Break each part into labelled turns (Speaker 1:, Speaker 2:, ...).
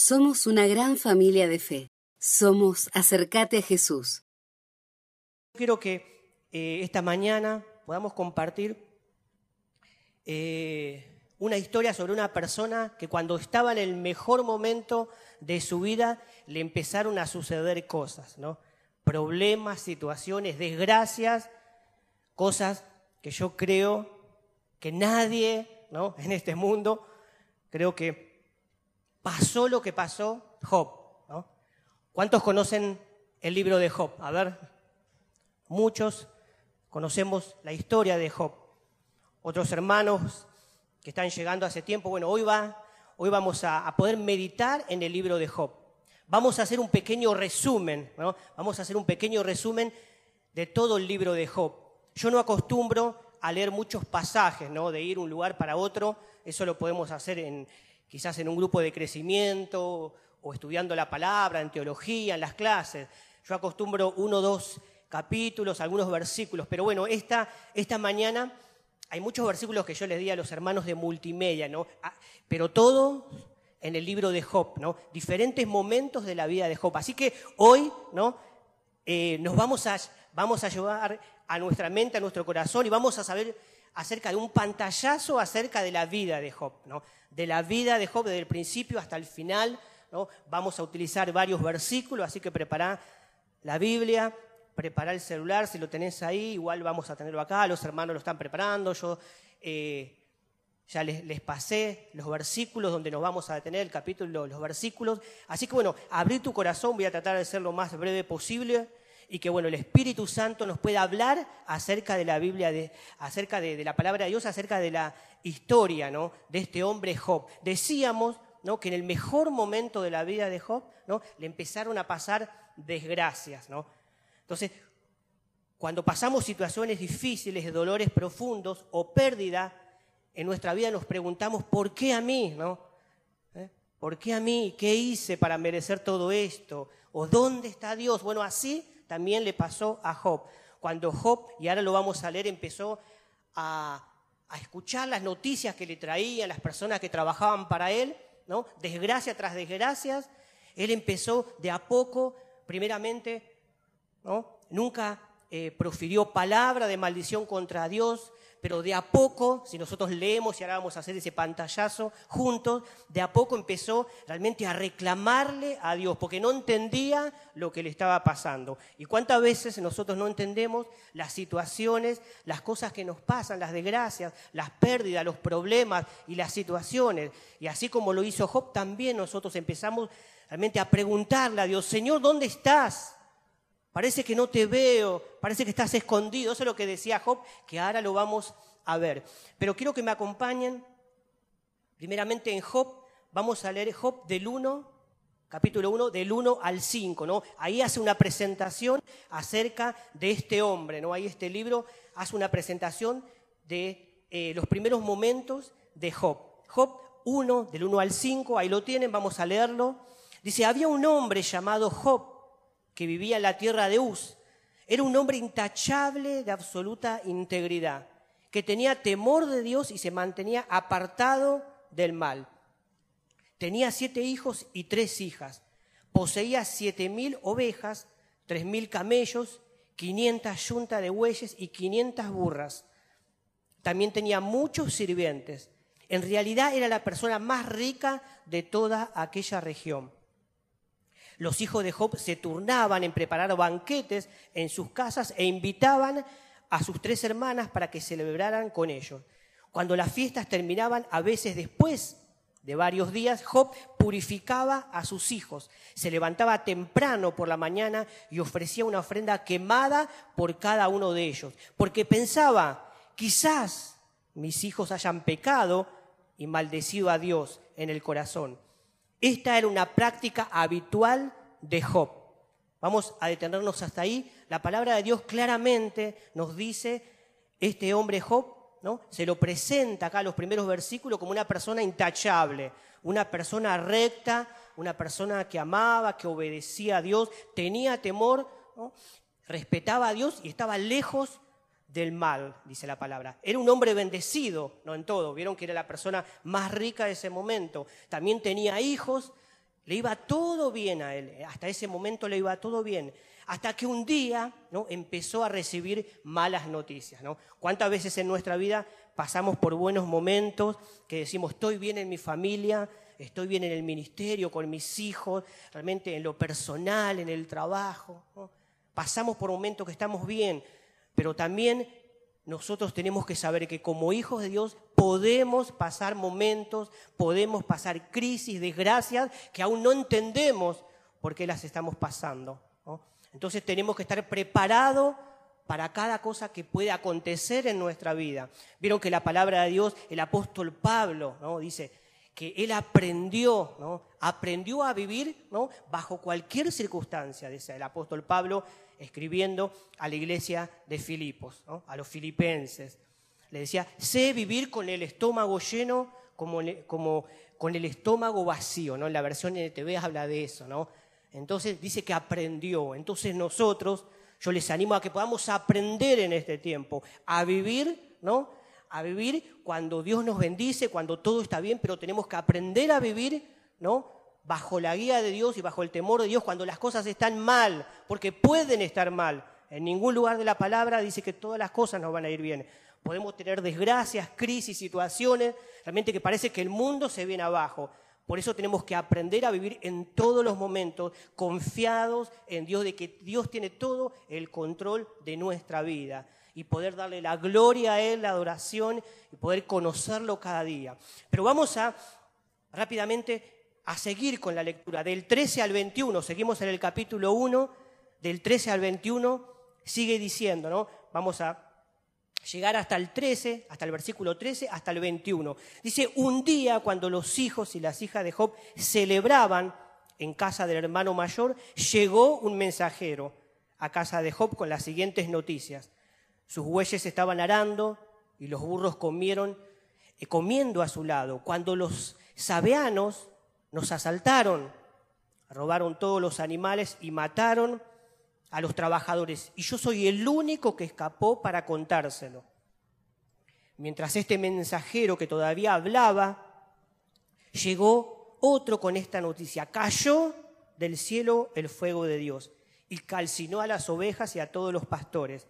Speaker 1: Somos una gran familia de fe. Somos Acercate a Jesús.
Speaker 2: Quiero que eh, esta mañana podamos compartir eh, una historia sobre una persona que cuando estaba en el mejor momento de su vida le empezaron a suceder cosas, ¿no? Problemas, situaciones, desgracias, cosas que yo creo que nadie, ¿no? En este mundo, creo que pasó lo que pasó Job. ¿Cuántos conocen el libro de Job? A ver, muchos conocemos la historia de Job. Otros hermanos que están llegando hace tiempo, bueno, hoy, va, hoy vamos a, poder meditar en el libro de Job. Vamos a hacer un pequeño resumen, ¿no? Vamos a hacer un pequeño resumen de todo el libro de Job. Yo no acostumbro a leer muchos pasajes, ¿no? De ir un lugar para otro, eso lo podemos hacer en, quizás en un grupo de crecimiento o estudiando la palabra, en teología, en las clases. Yo acostumbro uno o dos capítulos, algunos versículos, pero bueno, esta, esta mañana hay muchos versículos que yo les di a los hermanos de multimedia, ¿no? Ah, pero todo en el libro de Job, ¿no? Diferentes momentos de la vida de Job. Así que hoy, ¿no? Eh, nos vamos a, vamos a llevar a nuestra mente, a nuestro corazón y vamos a saber acerca de un pantallazo acerca de la vida de Job, ¿no? De la vida de Job desde el principio hasta el final, ¿no? Vamos a utilizar varios versículos, así que prepara la Biblia, preparar el celular, si lo tenés ahí, igual vamos a tenerlo acá, los hermanos lo están preparando, yo eh, ya les, pasé los versículos donde nos vamos a detener, el capítulo, los versículos. Así que bueno, abrí tu corazón, voy a tratar de ser lo más breve posible y que bueno, el Espíritu Santo nos pueda hablar acerca de la Biblia, de, acerca de, la palabra de Dios, acerca de la historia ¿no? de este hombre Job. Decíamos ¿no? que en el mejor momento de la vida de Job ¿no? le empezaron a pasar desgracias. ¿no? Entonces, cuando pasamos situaciones difíciles, dolores profundos o pérdida en nuestra vida, nos preguntamos, ¿por qué a mí? ¿no? ¿Eh? ¿Por qué a mí? ¿Qué hice para merecer todo esto? ¿O dónde está Dios? Bueno, así también le pasó a Job. Cuando Job, y ahora lo vamos a leer, empezó a, escuchar las noticias que le traían las personas que trabajaban para él, ¿no? desgracia tras desgracias, él empezó de a poco, primeramente, Nunca eh, profirió palabra de maldición contra Dios, pero de a poco, si nosotros leemos y ahora vamos a hacer ese pantallazo juntos, de a poco empezó realmente a reclamarle a Dios, porque no entendía lo que le estaba pasando. ¿Y cuántas veces nosotros no entendemos las situaciones, las cosas que nos pasan, las desgracias, las pérdidas, los problemas y las situaciones? Y así como lo hizo Job, también nosotros empezamos realmente a preguntarle a Dios, Señor, ¿dónde estás? Parece que no te veo, parece que estás escondido. Eso es lo que decía Job, que ahora lo vamos a ver. Pero quiero que me acompañen. Primeramente en Job, vamos a leer Job del 1, capítulo 1, del 1 al 5. ¿no? Ahí hace una presentación acerca de este hombre. ¿no? Ahí este libro hace una presentación de eh, los primeros momentos de Job. Job 1, del 1 al 5, ahí lo tienen, vamos a leerlo. Dice, había un hombre llamado Job que vivía en la tierra de Uz. Era un hombre intachable de absoluta integridad, que tenía temor de Dios y se mantenía apartado del mal. Tenía siete hijos y tres hijas. Poseía siete mil ovejas, tres mil camellos, quinientas yuntas de bueyes y quinientas burras. También tenía muchos sirvientes. En realidad era la persona más rica de toda aquella región. Los hijos de Job se turnaban en preparar banquetes en sus casas e invitaban a sus tres hermanas para que celebraran con ellos. Cuando las fiestas terminaban, a veces después de varios días, Job purificaba a sus hijos, se levantaba temprano por la mañana y ofrecía una ofrenda quemada por cada uno de ellos, porque pensaba, quizás mis hijos hayan pecado y maldecido a Dios en el corazón. Esta era una práctica habitual de Job. Vamos a detenernos hasta ahí. La palabra de Dios claramente nos dice, este hombre Job, ¿no? Se lo presenta acá en los primeros versículos como una persona intachable, una persona recta, una persona que amaba, que obedecía a Dios, tenía temor, respetaba a Dios y estaba lejos del mal, dice la palabra. Era un hombre bendecido, no en todo, vieron que era la persona más rica de ese momento. También tenía hijos, Le iba todo bien a él, hasta ese momento le iba todo bien. Hasta que un día ¿no? empezó a recibir malas noticias. ¿no? ¿Cuántas veces en nuestra vida pasamos por buenos momentos que decimos, estoy bien en mi familia, estoy bien en el ministerio, con mis hijos, realmente en lo personal, en el trabajo? Pasamos por momentos que estamos bien, pero también nosotros tenemos que saber que como hijos de Dios podemos pasar momentos, podemos pasar crisis, desgracias que aún no entendemos por qué las estamos pasando. Entonces tenemos que estar preparados para cada cosa que puede acontecer en nuestra vida. Vieron que la palabra de Dios, el apóstol Pablo, ¿no? dice que él aprendió, ¿no? aprendió a vivir ¿no? bajo cualquier circunstancia, dice el apóstol Pablo, escribiendo a la iglesia de Filipos, a los filipenses. Le decía, sé vivir con el estómago lleno como, como con el estómago vacío, ¿no? La versión NTV habla de eso, ¿no? Entonces dice que aprendió. Entonces nosotros, yo les animo a que podamos aprender en este tiempo, a vivir, ¿no? A vivir cuando Dios nos bendice, cuando todo está bien, pero tenemos que aprender a vivir, ¿no? Bajo la guía de Dios y bajo el temor de Dios cuando las cosas están mal, porque pueden estar mal. En ningún lugar de la palabra dice que todas las cosas nos van a ir bien. Podemos tener desgracias, crisis, situaciones, realmente que parece que el mundo se viene abajo. Por eso tenemos que aprender a vivir en todos los momentos confiados en Dios, de que Dios tiene todo el control de nuestra vida y poder darle la gloria a Él, la adoración y poder conocerlo cada día. Pero vamos a rápidamente a seguir con la lectura. Del 13 al 21, seguimos en el capítulo 1, del 13 al 21, sigue diciendo, ¿no? Vamos a llegar hasta el 13, hasta el versículo 13, hasta el 21. Dice, un día cuando los hijos y las hijas de Job celebraban en casa del hermano mayor, llegó un mensajero a casa de Job con las siguientes noticias. Sus bueyes estaban arando y los burros comieron, eh, comiendo a su lado. Cuando los sabeanos nos asaltaron, robaron todos los animales y mataron a los trabajadores. Y yo soy el único que escapó para contárselo. Mientras este mensajero que todavía hablaba, llegó otro con esta noticia. Cayó del cielo el fuego de Dios y calcinó a las ovejas y a todos los pastores.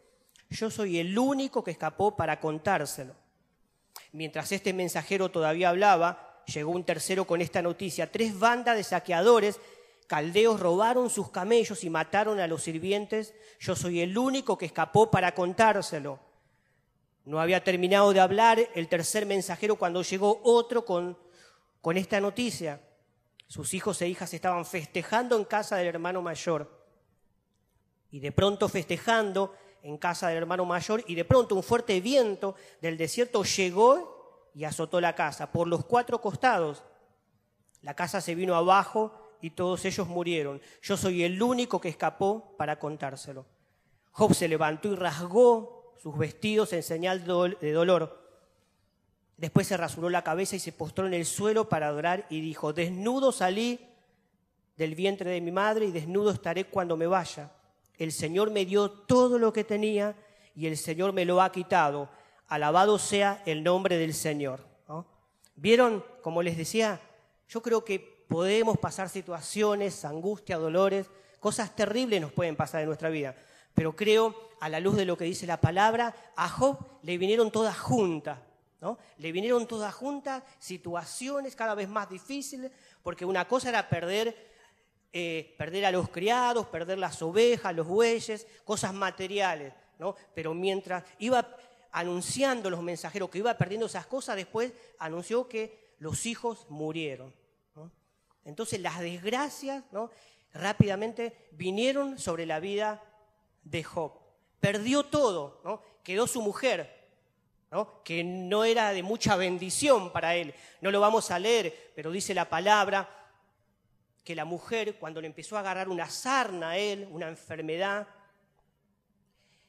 Speaker 2: Yo soy el único que escapó para contárselo. Mientras este mensajero todavía hablaba, llegó un tercero con esta noticia. Tres bandas de saqueadores caldeos robaron sus camellos y mataron a los sirvientes. Yo soy el único que escapó para contárselo. No había terminado de hablar el tercer mensajero cuando llegó otro con, con esta noticia. Sus hijos e hijas estaban festejando en casa del hermano mayor. Y de pronto festejando en casa del hermano mayor, y de pronto un fuerte viento del desierto llegó y azotó la casa por los cuatro costados. La casa se vino abajo y todos ellos murieron. Yo soy el único que escapó para contárselo. Job se levantó y rasgó sus vestidos en señal de dolor. Después se rasuró la cabeza y se postró en el suelo para adorar y dijo, desnudo salí del vientre de mi madre y desnudo estaré cuando me vaya. El Señor me dio todo lo que tenía y el Señor me lo ha quitado alabado sea el nombre del Señor. ¿Vieron? Como les decía, yo creo que podemos pasar situaciones, angustia, dolores, cosas terribles nos pueden pasar en nuestra vida. Pero creo, a la luz de lo que dice la palabra, a Job le vinieron todas juntas. ¿no? Le vinieron todas juntas situaciones cada vez más difíciles, porque una cosa era perder, eh, perder a los criados, perder las ovejas, los bueyes, cosas materiales. ¿no? Pero mientras iba anunciando los mensajeros que iba perdiendo esas cosas, después anunció que los hijos murieron. Entonces las desgracias ¿no? rápidamente vinieron sobre la vida de Job. Perdió todo, ¿no? quedó su mujer, ¿no? que no era de mucha bendición para él. No lo vamos a leer, pero dice la palabra que la mujer, cuando le empezó a agarrar una sarna a él, una enfermedad,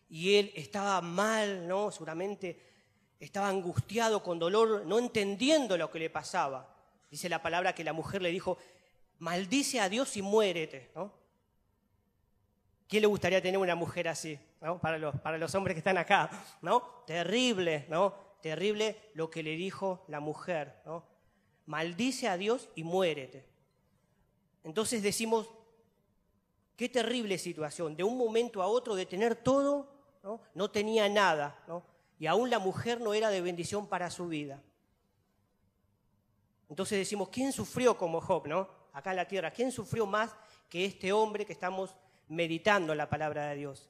Speaker 2: y él estaba mal, ¿no? Seguramente estaba angustiado, con dolor, no entendiendo lo que le pasaba. Dice la palabra que la mujer le dijo, maldice a Dios y muérete, ¿no? ¿Quién le gustaría tener una mujer así, ¿no? Para los, para los hombres que están acá, ¿no? Terrible, ¿no? Terrible lo que le dijo la mujer, ¿no? Maldice a Dios y muérete. Entonces decimos, qué terrible situación, de un momento a otro de tener todo, no, no tenía nada, ¿no? y aún la mujer no era de bendición para su vida. Entonces decimos, ¿quién sufrió como Job, no? Acá en la tierra, ¿quién sufrió más que este hombre que estamos meditando la palabra de Dios?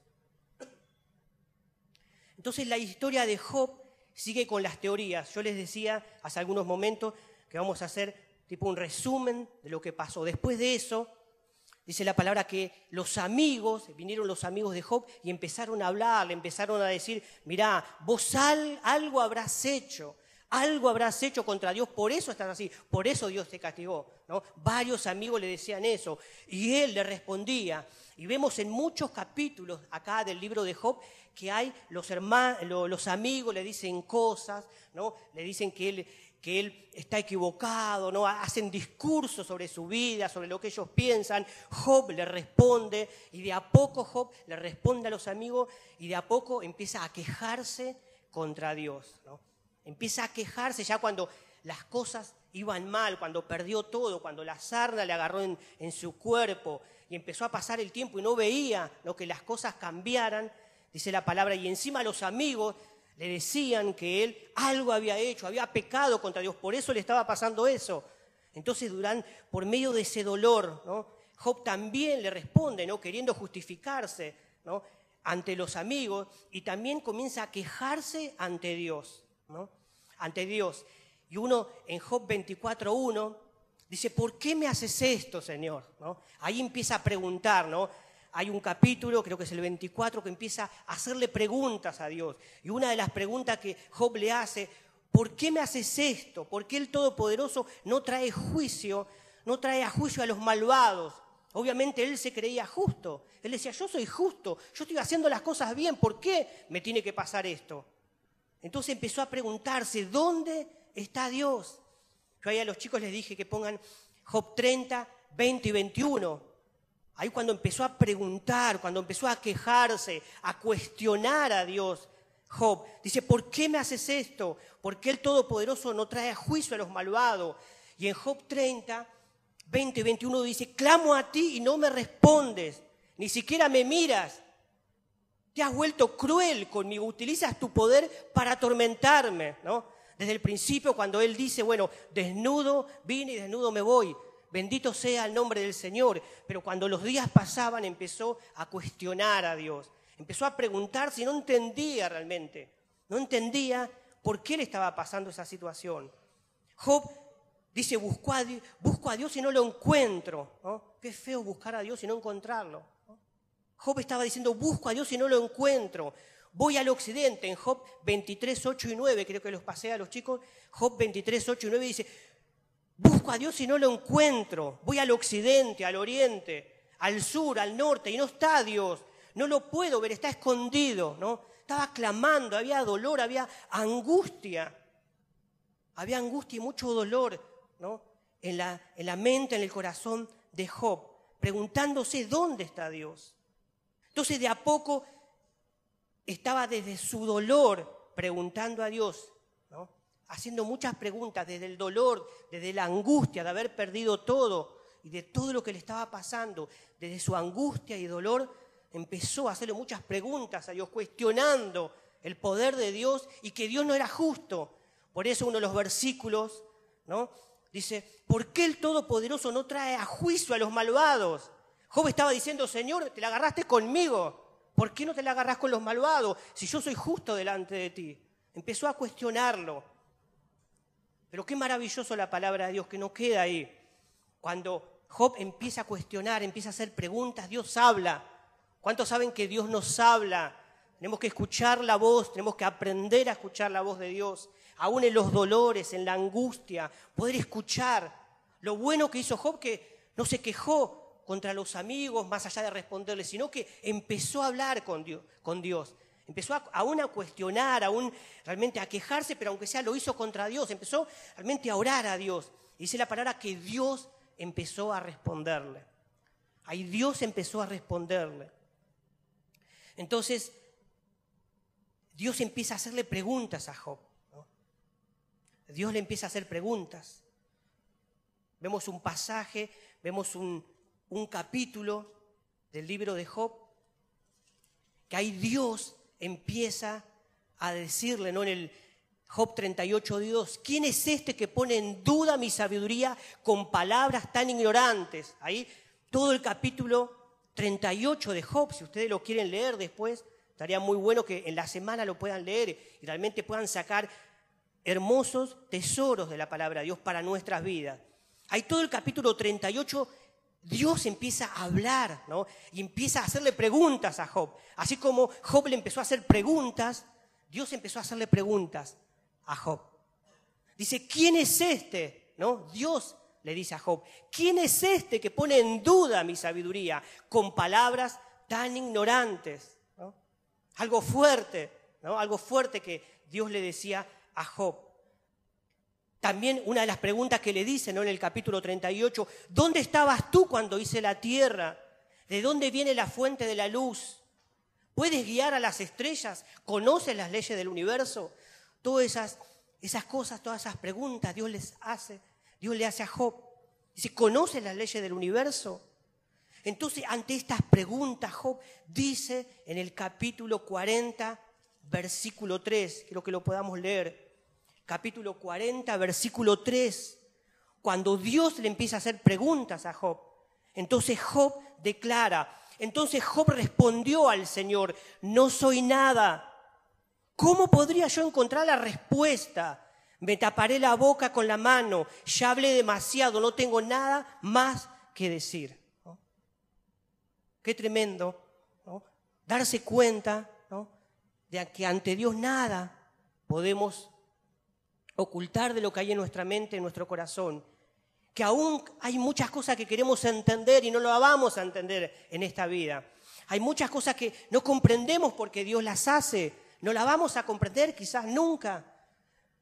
Speaker 2: Entonces la historia de Job sigue con las teorías. Yo les decía hace algunos momentos que vamos a hacer tipo un resumen de lo que pasó. Después de eso, dice la palabra que los amigos, vinieron los amigos de Job y empezaron a hablar, le empezaron a decir, mirá, vos algo habrás hecho, algo habrás hecho contra Dios, por eso estás así, por eso Dios te castigó. ¿no? Varios amigos le decían eso y él le respondía. Y vemos en muchos capítulos acá del libro de Job que hay los, hermanos, los amigos le dicen cosas, ¿no? le dicen que él, que él está equivocado, ¿no? hacen discursos sobre su vida, sobre lo que ellos piensan. Job le responde y de a poco Job le responde a los amigos y de a poco empieza a quejarse contra Dios. ¿no? Empieza a quejarse ya cuando las cosas iban mal, cuando perdió todo, cuando la sarna le agarró en, en su cuerpo y empezó a pasar el tiempo y no veía lo que las cosas cambiaran dice la palabra, y encima los amigos le decían que él algo había hecho, había pecado contra Dios, por eso le estaba pasando eso. Entonces Durán, por medio de ese dolor, ¿no? Job también le responde, ¿no? queriendo justificarse ¿no? ante los amigos, y también comienza a quejarse ante Dios, ¿no? ante Dios. Y uno en Job 24.1 dice, ¿por qué me haces esto, Señor? ¿No? Ahí empieza a preguntar, ¿no? Hay un capítulo, creo que es el 24, que empieza a hacerle preguntas a Dios. Y una de las preguntas que Job le hace, ¿por qué me haces esto? ¿Por qué el Todopoderoso no trae juicio, no trae a juicio a los malvados? Obviamente él se creía justo. Él decía, yo soy justo, yo estoy haciendo las cosas bien, ¿por qué me tiene que pasar esto? Entonces empezó a preguntarse, ¿dónde está Dios? Yo ahí a los chicos les dije que pongan Job 30, 20 y 21. Ahí cuando empezó a preguntar, cuando empezó a quejarse, a cuestionar a Dios, Job dice, ¿por qué me haces esto? ¿Por qué el Todopoderoso no trae a juicio a los malvados? Y en Job 30, 20 y 21 dice, clamo a ti y no me respondes, ni siquiera me miras. Te has vuelto cruel conmigo, utilizas tu poder para atormentarme, ¿no? Desde el principio, cuando él dice, bueno, desnudo vine y desnudo me voy bendito sea el nombre del Señor. Pero cuando los días pasaban empezó a cuestionar a Dios, empezó a preguntar si no entendía realmente, no entendía por qué le estaba pasando esa situación. Job dice, busco a, Dios, busco a Dios y no lo encuentro. Qué feo buscar a Dios y no encontrarlo. Job estaba diciendo, busco a Dios y no lo encuentro. Voy al occidente, en Job 23, 8 y 9, creo que los pasé a los chicos, Job 23, 8 y 9 dice, Busco a Dios y no lo encuentro. Voy al occidente, al oriente, al sur, al norte y no está Dios. No lo puedo ver, está escondido, ¿no? Estaba clamando, había dolor, había angustia. Había angustia y mucho dolor, ¿no? En la, en la mente, en el corazón de Job, preguntándose dónde está Dios. Entonces de a poco estaba desde su dolor preguntando a Dios, haciendo muchas preguntas desde el dolor, desde la angustia de haber perdido todo y de todo lo que le estaba pasando, desde su angustia y dolor, empezó a hacerle muchas preguntas a Dios, cuestionando el poder de Dios y que Dios no era justo. Por eso uno de los versículos, ¿no? Dice, ¿por qué el Todopoderoso no trae a juicio a los malvados? Job estaba diciendo, Señor, te la agarraste conmigo. ¿Por qué no te la agarras con los malvados si yo soy justo delante de ti? Empezó a cuestionarlo. Pero qué maravilloso la palabra de Dios que no queda ahí. Cuando Job empieza a cuestionar, empieza a hacer preguntas, Dios habla. ¿Cuántos saben que Dios nos habla? Tenemos que escuchar la voz, tenemos que aprender a escuchar la voz de Dios, aún en los dolores, en la angustia, poder escuchar. Lo bueno que hizo Job, que no se quejó contra los amigos, más allá de responderle, sino que empezó a hablar con Dios. Con Dios. Empezó a, aún a cuestionar, aún realmente a quejarse, pero aunque sea lo hizo contra Dios. Empezó realmente a orar a Dios. dice la palabra que Dios empezó a responderle. Ahí Dios empezó a responderle. Entonces, Dios empieza a hacerle preguntas a Job. Dios le empieza a hacer preguntas. Vemos un pasaje, vemos un, un capítulo del libro de Job, que ahí Dios empieza a decirle, ¿no? En el Job 38, Dios, ¿quién es este que pone en duda mi sabiduría con palabras tan ignorantes? Ahí todo el capítulo 38 de Job, si ustedes lo quieren leer después, estaría muy bueno que en la semana lo puedan leer y realmente puedan sacar hermosos tesoros de la palabra de Dios para nuestras vidas. Hay todo el capítulo 38 Dios empieza a hablar, ¿no? Y empieza a hacerle preguntas a Job. Así como Job le empezó a hacer preguntas, Dios empezó a hacerle preguntas a Job. Dice, ¿quién es este? ¿No? Dios le dice a Job, ¿quién es este que pone en duda mi sabiduría con palabras tan ignorantes? Algo fuerte, ¿no? Algo fuerte que Dios le decía a Job. También una de las preguntas que le dice ¿no? en el capítulo 38, ¿dónde estabas tú cuando hice la tierra? ¿De dónde viene la fuente de la luz? ¿Puedes guiar a las estrellas? ¿Conoces las leyes del universo? Todas esas, esas cosas, todas esas preguntas Dios les hace, Dios le hace a Job. Dice, ¿conoces las leyes del universo? Entonces, ante estas preguntas, Job dice en el capítulo 40, versículo 3, quiero que lo podamos leer capítulo 40, versículo 3, cuando Dios le empieza a hacer preguntas a Job. Entonces Job declara, entonces Job respondió al Señor, no soy nada. ¿Cómo podría yo encontrar la respuesta? Me taparé la boca con la mano, ya hablé demasiado, no tengo nada más que decir. Qué tremendo, darse cuenta de que ante Dios nada podemos ocultar de lo que hay en nuestra mente, en nuestro corazón. Que aún hay muchas cosas que queremos entender y no lo vamos a entender en esta vida. Hay muchas cosas que no comprendemos porque Dios las hace. No las vamos a comprender quizás nunca.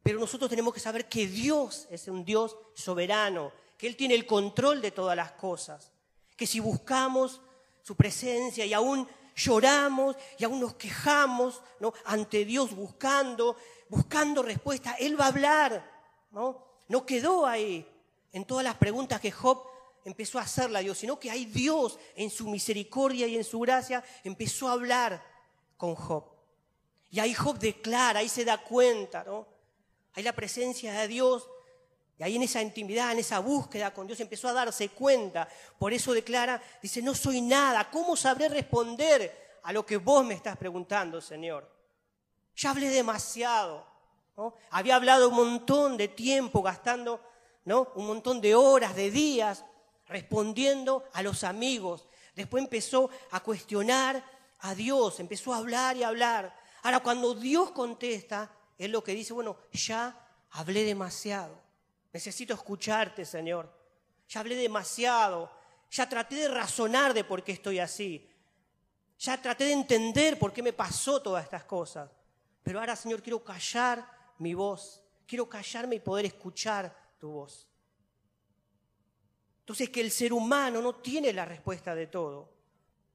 Speaker 2: Pero nosotros tenemos que saber que Dios es un Dios soberano, que Él tiene el control de todas las cosas. Que si buscamos su presencia y aún lloramos y aún nos quejamos ¿no? ante Dios buscando buscando respuesta, Él va a hablar. ¿no? no quedó ahí en todas las preguntas que Job empezó a hacerle a Dios, sino que ahí Dios en su misericordia y en su gracia empezó a hablar con Job. Y ahí Job declara, ahí se da cuenta, ¿no? Ahí la presencia de Dios, y ahí en esa intimidad, en esa búsqueda con Dios empezó a darse cuenta. Por eso declara, dice, no soy nada, ¿cómo sabré responder a lo que vos me estás preguntando, Señor? Ya hablé demasiado. ¿no? Había hablado un montón de tiempo, gastando ¿no? un montón de horas, de días, respondiendo a los amigos. Después empezó a cuestionar a Dios, empezó a hablar y hablar. Ahora, cuando Dios contesta, es lo que dice, bueno, ya hablé demasiado. Necesito escucharte, Señor. Ya hablé demasiado. Ya traté de razonar de por qué estoy así. Ya traté de entender por qué me pasó todas estas cosas. Pero ahora, Señor, quiero callar mi voz. Quiero callarme y poder escuchar tu voz. Entonces, que el ser humano no tiene la respuesta de todo.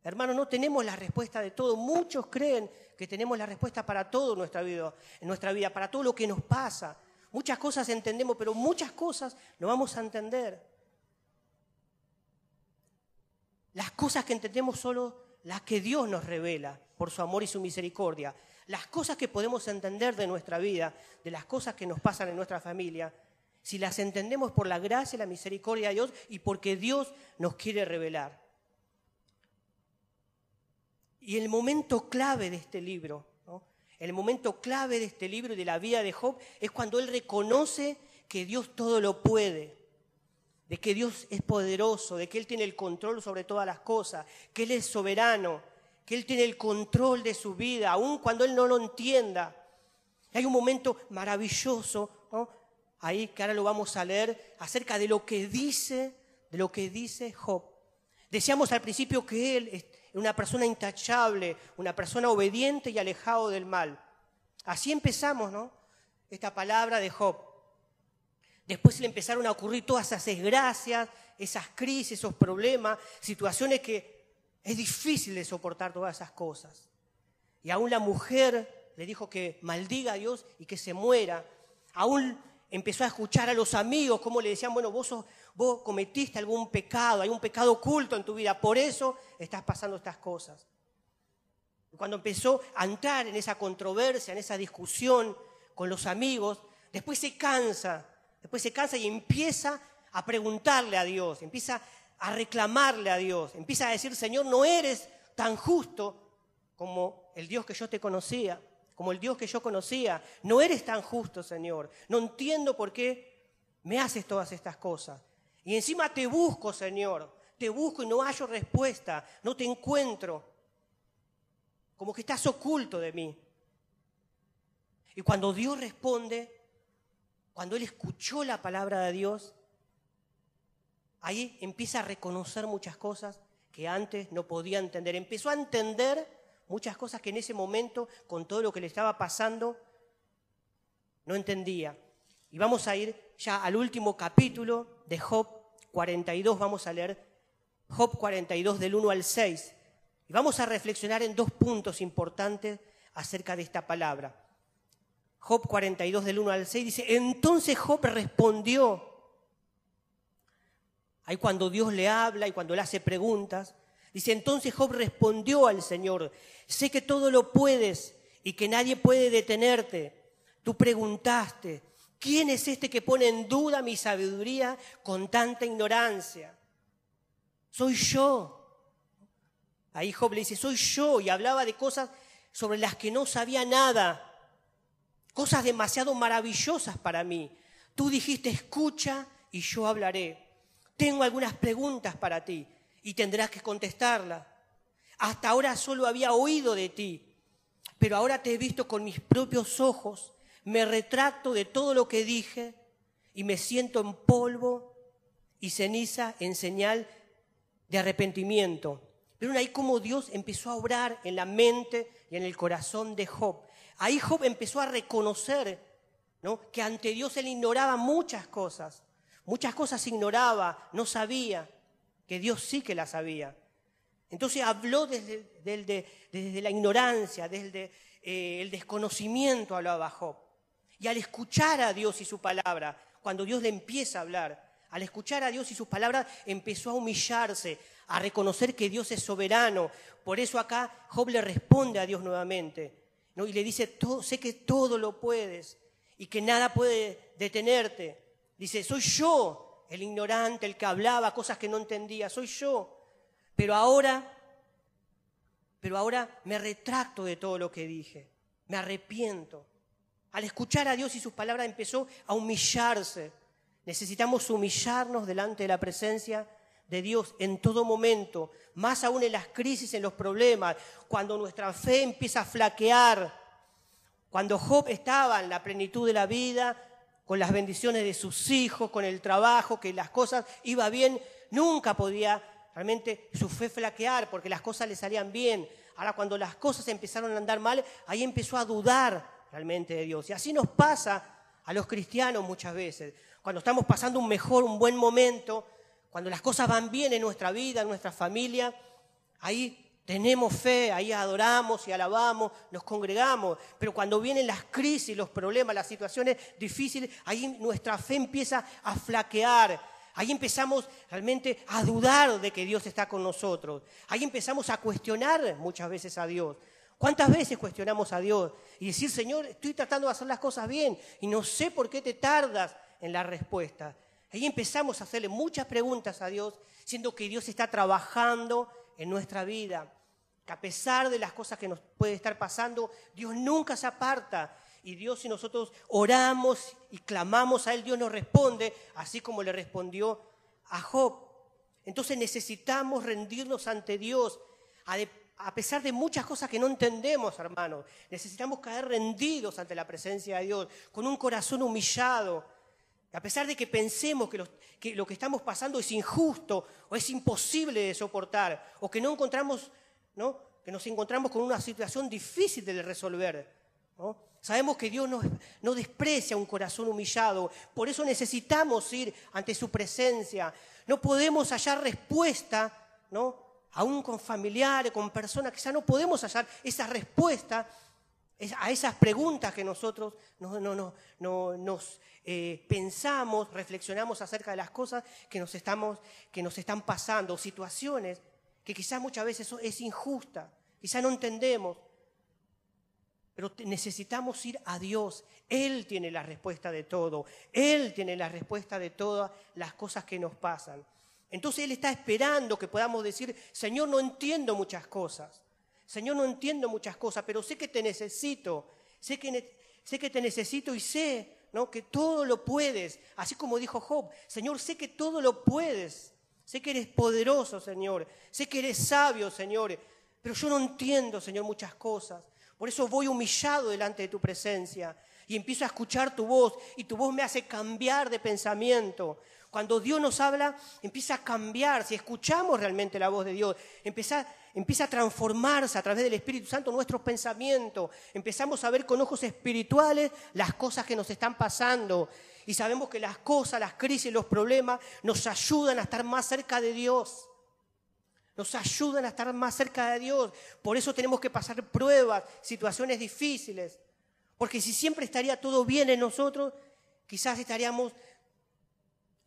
Speaker 2: Hermanos, no tenemos la respuesta de todo. Muchos creen que tenemos la respuesta para todo en nuestra vida, en nuestra vida, para todo lo que nos pasa. Muchas cosas entendemos, pero muchas cosas no vamos a entender. Las cosas que entendemos solo las que Dios nos revela por su amor y su misericordia las cosas que podemos entender de nuestra vida, de las cosas que nos pasan en nuestra familia, si las entendemos por la gracia y la misericordia de Dios y porque Dios nos quiere revelar. Y el momento clave de este libro, el momento clave de este libro y de la vida de Job es cuando él reconoce que Dios todo lo puede, de que Dios es poderoso, de que Él tiene el control sobre todas las cosas, que Él es soberano, que Él tiene el control de su vida, aun cuando Él no lo entienda. hay un momento maravilloso, ahí que ahora lo vamos a leer, acerca de lo que dice, de lo que dice Job. Decíamos al principio que Él una persona intachable, una persona obediente y alejado del mal. Así empezamos, ¿no? Esta palabra de Job. Después le empezaron a ocurrir todas esas desgracias, esas crisis, esos problemas, situaciones que es difícil de soportar todas esas cosas. Y aún la mujer le dijo que maldiga a Dios y que se muera. Aún empezó a escuchar a los amigos, cómo le decían, bueno, vos, vos cometiste algún pecado, hay un pecado oculto en tu vida, por eso estás pasando estas cosas. Cuando empezó a entrar en esa controversia, en esa discusión con los amigos, después se cansa, después se cansa y empieza a preguntarle a Dios, empieza a reclamarle a Dios, empieza a decir, Señor, no eres tan justo como el Dios que yo te conocía, como el Dios que yo conocía. No eres tan justo, Señor. No entiendo por qué me haces todas estas cosas. Y encima te busco, Señor. Te busco y no hallo respuesta. No te encuentro. Como que estás oculto de mí. Y cuando Dios responde, cuando él escuchó la palabra de Dios, ahí empieza a reconocer muchas cosas que antes no podía entender. Empezó a entender muchas cosas que en ese momento, con todo lo que le estaba pasando, no entendía. Y vamos a ir ya al último capítulo de Job 42, vamos a leer Job 42 del 1 al 6. Y vamos a reflexionar en dos puntos importantes acerca de esta palabra. Job 42 del 1 al 6 dice, entonces Job respondió, Ahí cuando Dios le habla y cuando le hace preguntas. Dice, entonces Job respondió al Señor, sé que todo lo puedes y que nadie puede detenerte. Tú preguntaste, ¿quién es este que pone en duda mi sabiduría con tanta ignorancia? Soy yo. Ahí Job le dice, soy yo y hablaba de cosas sobre las que no sabía nada, cosas demasiado maravillosas para mí. Tú dijiste, escucha y yo hablaré tengo algunas preguntas para ti y tendrás que contestarlas. Hasta ahora solo había oído de ti, pero ahora te he visto con mis propios ojos, me retracto de todo lo que dije y me siento en polvo y ceniza en señal de arrepentimiento. Pero ahí como Dios empezó a obrar en la mente y en el corazón de Job. Ahí Job empezó a reconocer ¿no? que ante Dios él ignoraba muchas cosas Muchas cosas ignoraba, no sabía, que Dios sí que las sabía. Entonces habló desde, desde, la ignorancia, desde eh, el desconocimiento, hablaba Job. Y al escuchar a Dios y su palabra, cuando Dios le empieza a hablar, al escuchar a Dios y sus palabras, empezó a humillarse, a reconocer que Dios es soberano. Por eso acá Job le responde a Dios nuevamente. ¿no? Y le dice, sé que todo lo puedes y que nada puede detenerte. Dice, soy yo el ignorante, el que hablaba cosas que no entendía, soy yo. Pero ahora, pero ahora me retracto de todo lo que dije, me arrepiento. Al escuchar a Dios y sus palabras empezó a humillarse. Necesitamos humillarnos delante de la presencia de Dios en todo momento, más aún en las crisis, en los problemas, cuando nuestra fe empieza a flaquear. Cuando Job estaba en la plenitud de la vida, con las bendiciones de sus hijos, con el trabajo, que las cosas iban bien, nunca podía realmente su fe flaquear porque las cosas le salían bien. Ahora cuando las cosas empezaron a andar mal, ahí empezó a dudar realmente de Dios. Y así nos pasa a los cristianos muchas veces. Cuando estamos pasando un mejor, un buen momento, cuando las cosas van bien en nuestra vida, en nuestra familia, ahí tenemos fe, ahí adoramos y alabamos, nos congregamos, pero cuando vienen las crisis, los problemas, las situaciones difíciles, ahí nuestra fe empieza a flaquear. Ahí empezamos realmente a dudar de que Dios está con nosotros. Ahí empezamos a cuestionar muchas veces a Dios. ¿Cuántas veces cuestionamos a Dios y decir, Señor, estoy tratando de hacer las cosas bien y no sé por qué te tardas en la respuesta? Ahí empezamos a hacerle muchas preguntas a Dios, siendo que Dios está trabajando en nuestra vida. Que a pesar de las cosas que nos puede estar pasando, Dios nunca se aparta. Y Dios, si nosotros oramos y clamamos a Él, Dios nos responde, así como le respondió a Job. Entonces necesitamos rendirnos ante Dios, a, pesar de muchas cosas que no entendemos, hermanos. Necesitamos caer rendidos ante la presencia de Dios, con un corazón humillado. A pesar de que pensemos que, lo que estamos pasando es injusto o es imposible de soportar, o que no encontramos que nos encontramos con una situación difícil de resolver. Sabemos que Dios no, desprecia un corazón humillado, por eso necesitamos ir ante su presencia. No podemos hallar respuesta, ¿no? aún con familiares, con personas, quizá no podemos hallar esa respuesta a esas preguntas que nosotros no, no, no, nos eh, pensamos, reflexionamos acerca de las cosas que nos, estamos, que nos están pasando, situaciones que quizás muchas veces es injusta, quizás no entendemos, pero necesitamos ir a Dios. Él tiene la respuesta de todo. Él tiene la respuesta de todas las cosas que nos pasan. Entonces Él está esperando que podamos decir, Señor, no entiendo muchas cosas. Señor, no entiendo muchas cosas, pero sé que te necesito. Sé que, sé que te necesito y sé ¿no? que todo lo puedes. Así como dijo Job, Señor, sé que todo lo puedes. Sé que eres poderoso, Señor. Sé que eres sabio, Señor. Pero yo no entiendo, Señor, muchas cosas. Por eso voy humillado delante de tu presencia y empiezo a escuchar tu voz y tu voz me hace cambiar de pensamiento. Cuando Dios nos habla, empieza a cambiar. Si escuchamos realmente la voz de Dios, empieza, empieza a transformarse a través del Espíritu Santo nuestros pensamientos. Empezamos a ver con ojos espirituales las cosas que nos están pasando. Y sabemos que las cosas, las crisis, los problemas nos ayudan a estar más cerca de Dios nos ayudan a estar más cerca de Dios. Por eso tenemos que pasar pruebas, situaciones difíciles. Porque si siempre estaría todo bien en nosotros, quizás estaríamos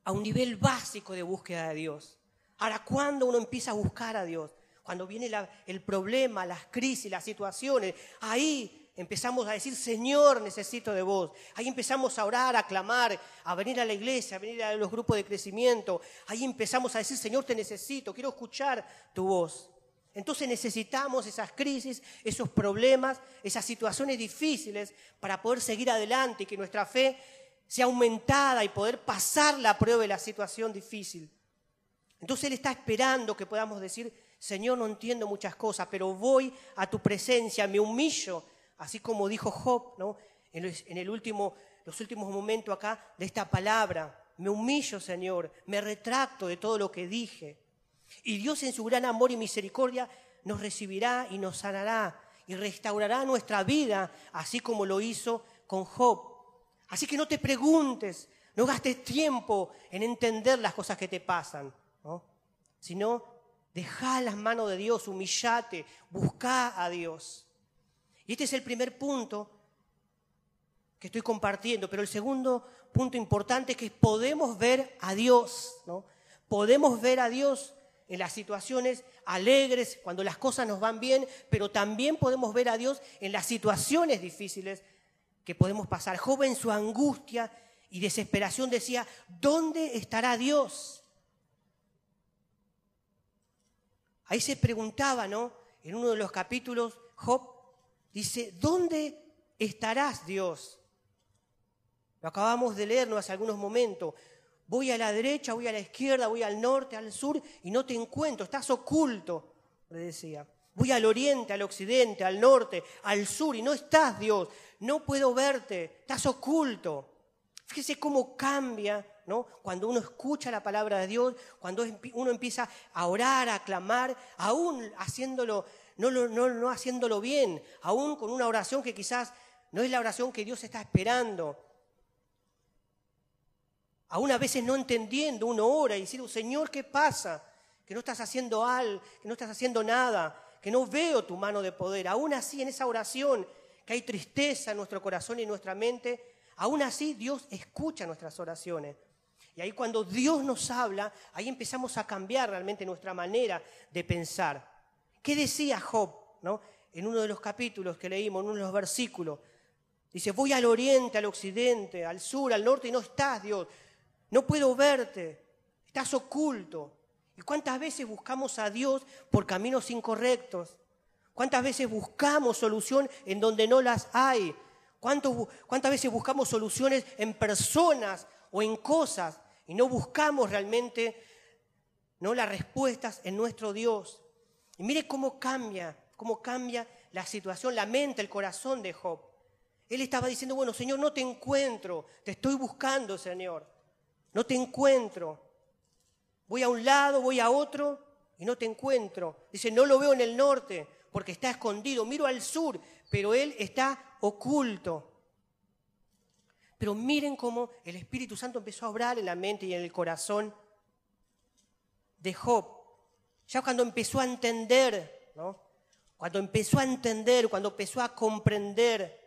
Speaker 2: a un nivel básico de búsqueda de Dios. Ahora, ¿cuándo uno empieza a buscar a Dios? Cuando viene el problema, las crisis, las situaciones, ahí empezamos a decir, Señor, necesito de vos. Ahí empezamos a orar, a clamar, a venir a la iglesia, a venir a los grupos de crecimiento. Ahí empezamos a decir, Señor, te necesito, quiero escuchar tu voz. Entonces necesitamos esas crisis, esos problemas, esas situaciones difíciles para poder seguir adelante y que nuestra fe sea aumentada y poder pasar la prueba de la situación difícil. Entonces Él está esperando que podamos decir, Señor, no entiendo muchas cosas, pero voy a tu presencia, me humillo así como dijo Job, ¿no? en, el último, los últimos momentos acá de esta palabra. Me humillo, Señor, me retracto de todo lo que dije. Y Dios en su gran amor y misericordia nos recibirá y nos sanará y restaurará nuestra vida, así como lo hizo con Job. Así que no te preguntes, no gastes tiempo en entender las cosas que te pasan, ¿no? sino deja las manos de Dios, humillate, busca a Dios. Y este es el primer punto que estoy compartiendo, pero el segundo punto importante es que podemos ver a Dios, ¿no? Podemos ver a Dios en las situaciones alegres, cuando las cosas nos van bien, pero también podemos ver a Dios en las situaciones difíciles que podemos pasar. Job en su angustia y desesperación decía, ¿dónde estará Dios? Ahí se preguntaba, ¿no? En uno de los capítulos, Job Dice, ¿dónde estarás Dios? Lo acabamos de leer hace algunos momentos. Voy a la derecha, voy a la izquierda, voy al norte, al sur y no te encuentro, estás oculto, le decía. Voy al oriente, al occidente, al norte, al sur y no estás Dios, no puedo verte, estás oculto. Fíjese cómo cambia ¿no? Cuando uno escucha la palabra de Dios, cuando uno empieza a orar, a clamar, aún haciéndolo no, no, haciéndolo bien, aún con una oración que quizás no es la oración que Dios está esperando. Aún a veces no entendiendo, uno ora y dice, Señor, ¿qué pasa? Que no estás haciendo algo, que no estás haciendo nada, que no veo tu mano de poder. Aún así, en esa oración, que hay tristeza en nuestro corazón y en nuestra mente, aún así Dios escucha nuestras oraciones. Y ahí cuando Dios nos habla, ahí empezamos a cambiar realmente nuestra manera de pensar. ¿Qué decía Job? ¿no? En uno de los capítulos que leímos, en uno de los versículos. Dice, voy al oriente, al occidente, al sur, al norte y no estás, Dios. No puedo verte. Estás oculto. ¿Y cuántas veces buscamos a Dios por caminos incorrectos? ¿Cuántas veces buscamos solución en donde no las hay? ¿Cuántas veces buscamos soluciones en personas o en cosas y no buscamos realmente no las respuestas en nuestro Dios? Y mire cómo cambia, cómo cambia la situación, la mente, el corazón de Job. Él estaba diciendo, bueno, Señor, no te encuentro, te estoy buscando, Señor. No te encuentro. Voy a un lado, voy a otro y no te encuentro. Dice, no lo veo en el norte porque está escondido. Miro al sur, pero él está oculto. Pero miren cómo el Espíritu Santo empezó a obrar en la mente y en el corazón de Job. Ya cuando empezó a entender, cuando empezó a entender, cuando empezó a comprender,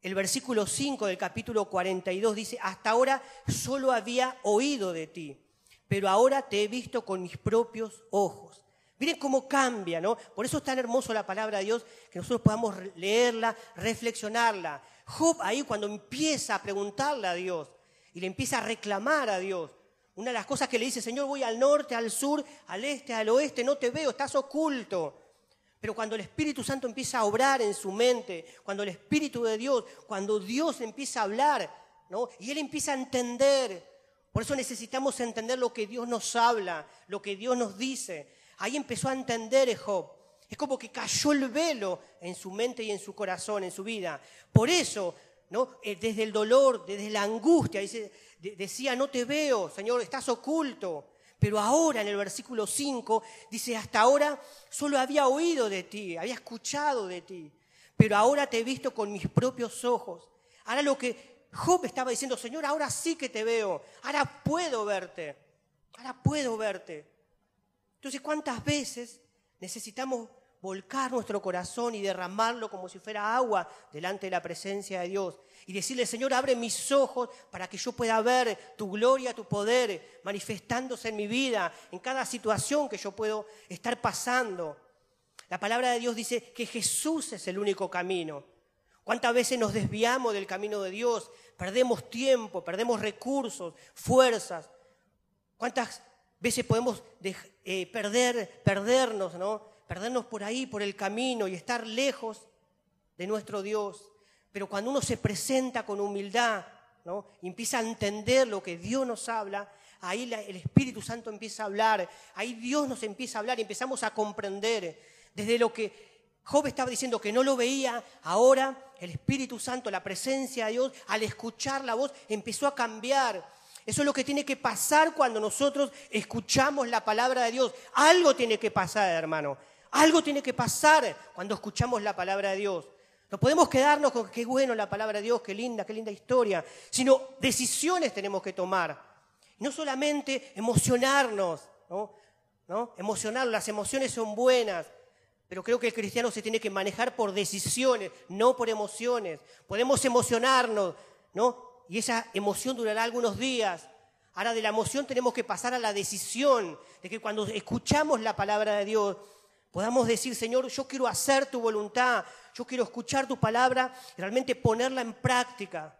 Speaker 2: el versículo 5 del capítulo 42 dice, hasta ahora solo había oído de ti, pero ahora te he visto con mis propios ojos. Miren cómo cambia, ¿no? Por eso es tan hermoso la palabra de Dios, que nosotros podamos leerla, reflexionarla. Job ahí cuando empieza a preguntarle a Dios y le empieza a reclamar a Dios, una de las cosas que le dice, Señor, voy al norte, al sur, al este, al oeste, no te veo, estás oculto. Pero cuando el Espíritu Santo empieza a obrar en su mente, cuando el Espíritu de Dios, cuando Dios empieza a hablar, ¿no? Y Él empieza a entender. Por eso necesitamos entender lo que Dios nos habla, lo que Dios nos dice. Ahí empezó a entender Job. Es como que cayó el velo en su mente y en su corazón, en su vida. Por eso, ¿no? Eh, desde el dolor, desde la angustia, decía, no te veo, Señor, estás oculto. Pero ahora en el versículo 5 dice, hasta ahora solo había oído de ti, había escuchado de ti, pero ahora te he visto con mis propios ojos. Ahora lo que Job estaba diciendo, Señor, ahora sí que te veo, ahora puedo verte, ahora puedo verte. Entonces, ¿cuántas veces necesitamos volcar nuestro corazón y derramarlo como si fuera agua delante de la presencia de Dios y decirle, Señor, abre mis ojos para que yo pueda ver tu gloria, tu poder manifestándose en mi vida, en cada situación que yo puedo estar pasando. La palabra de Dios dice que Jesús es el único camino. ¿Cuántas veces nos desviamos del camino de Dios? Perdemos tiempo, perdemos recursos, fuerzas. ¿Cuántas veces podemos eh, perder, perdernos, ¿no? perdernos por ahí, por el camino y estar lejos de nuestro Dios. Pero cuando uno se presenta con humildad ¿no? y empieza a entender lo que Dios nos habla, ahí el Espíritu Santo empieza a hablar, ahí Dios nos empieza a hablar y empezamos a comprender desde lo que Job estaba diciendo que no lo veía, ahora el Espíritu Santo, la presencia de Dios, al escuchar la voz, empezó a cambiar. Eso es lo que tiene que pasar cuando nosotros escuchamos la palabra de Dios. Algo tiene que pasar, hermano. Algo tiene que pasar cuando escuchamos la palabra de Dios. No podemos quedarnos con qué bueno la palabra de Dios, qué linda, qué linda historia, sino decisiones tenemos que tomar. no solamente emocionarnos, ¿no? ¿no? Emocionar, las emociones son buenas, pero creo que el cristiano se tiene que manejar por decisiones, no por emociones. Podemos emocionarnos, ¿no? Y esa emoción durará algunos días. Ahora de la emoción tenemos que pasar a la decisión de que cuando escuchamos la palabra de Dios, podamos decir, Señor, yo quiero hacer tu voluntad, yo quiero escuchar tu palabra y realmente ponerla en práctica.